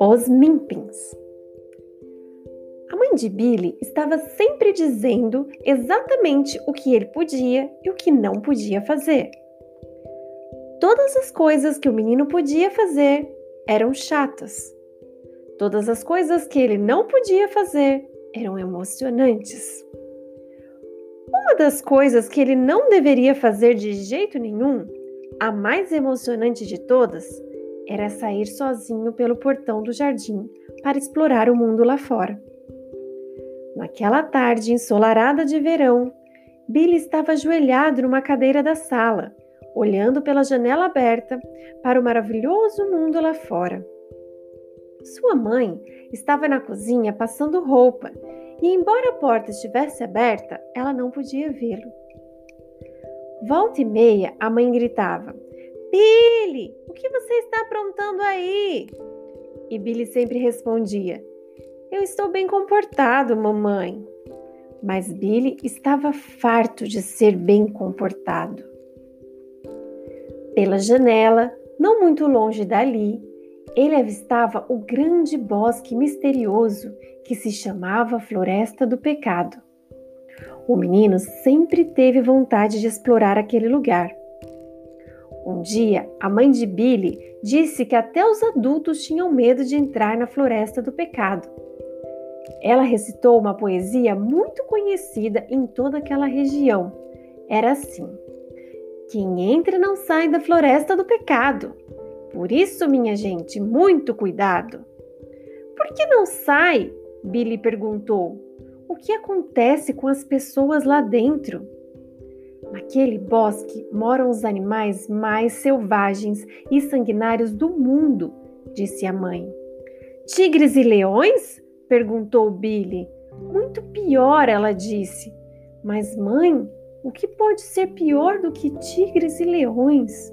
Os Mimpins. A mãe de Billy estava sempre dizendo exatamente o que ele podia e o que não podia fazer. Todas as coisas que o menino podia fazer eram chatas. Todas as coisas que ele não podia fazer eram emocionantes. Uma das coisas que ele não deveria fazer de jeito nenhum, a mais emocionante de todas, era sair sozinho pelo portão do jardim para explorar o mundo lá fora. Naquela tarde ensolarada de verão, Billy estava ajoelhado numa cadeira da sala, olhando pela janela aberta para o maravilhoso mundo lá fora. Sua mãe estava na cozinha passando roupa e, embora a porta estivesse aberta, ela não podia vê-lo. Volta e meia, a mãe gritava: Billy, o que você está aprontando aí? E Billy sempre respondia: Eu estou bem comportado, mamãe. Mas Billy estava farto de ser bem comportado. Pela janela, não muito longe dali, ele avistava o grande bosque misterioso que se chamava Floresta do Pecado. O menino sempre teve vontade de explorar aquele lugar. Um dia, a mãe de Billy disse que até os adultos tinham medo de entrar na floresta do pecado. Ela recitou uma poesia muito conhecida em toda aquela região. Era assim: Quem entra não sai da floresta do pecado. Por isso, minha gente, muito cuidado. Por que não sai? Billy perguntou. O que acontece com as pessoas lá dentro? Naquele bosque moram os animais mais selvagens e sanguinários do mundo, disse a mãe. Tigres e leões? perguntou Billy. Muito pior, ela disse. Mas, mãe, o que pode ser pior do que tigres e leões?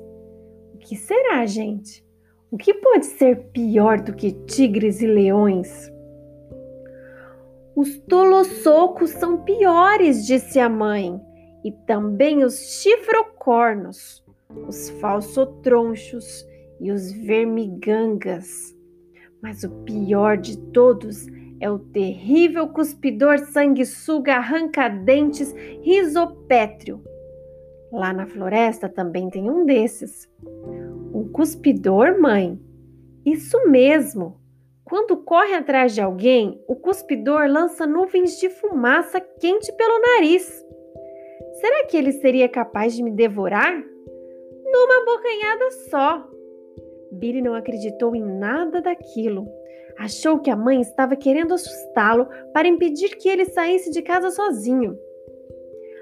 O que será, gente? O que pode ser pior do que tigres e leões? Os tolossocos são piores, disse a mãe e também os chifrocornos, os falsotronchos e os vermigangas. Mas o pior de todos é o terrível cuspidor sanguessuga arranca-dentes risopétreo. Lá na floresta também tem um desses. Um cuspidor, mãe? Isso mesmo! Quando corre atrás de alguém, o cuspidor lança nuvens de fumaça quente pelo nariz. Será que ele seria capaz de me devorar? Numa bocanhada só. Billy não acreditou em nada daquilo. Achou que a mãe estava querendo assustá-lo para impedir que ele saísse de casa sozinho.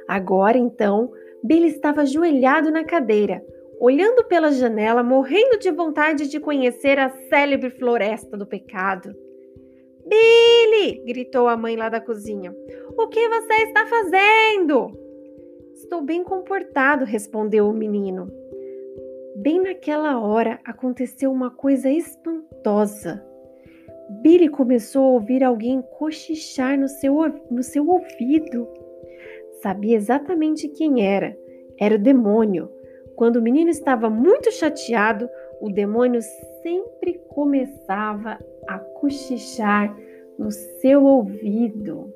Agora, então, Billy estava ajoelhado na cadeira, olhando pela janela, morrendo de vontade de conhecer a célebre floresta do pecado. Billy! gritou a mãe lá da cozinha. O que você está fazendo? Estou bem comportado, respondeu o menino. Bem naquela hora aconteceu uma coisa espantosa. Billy começou a ouvir alguém cochichar no seu, no seu ouvido. Sabia exatamente quem era. Era o demônio. Quando o menino estava muito chateado, o demônio sempre começava a cochichar no seu ouvido.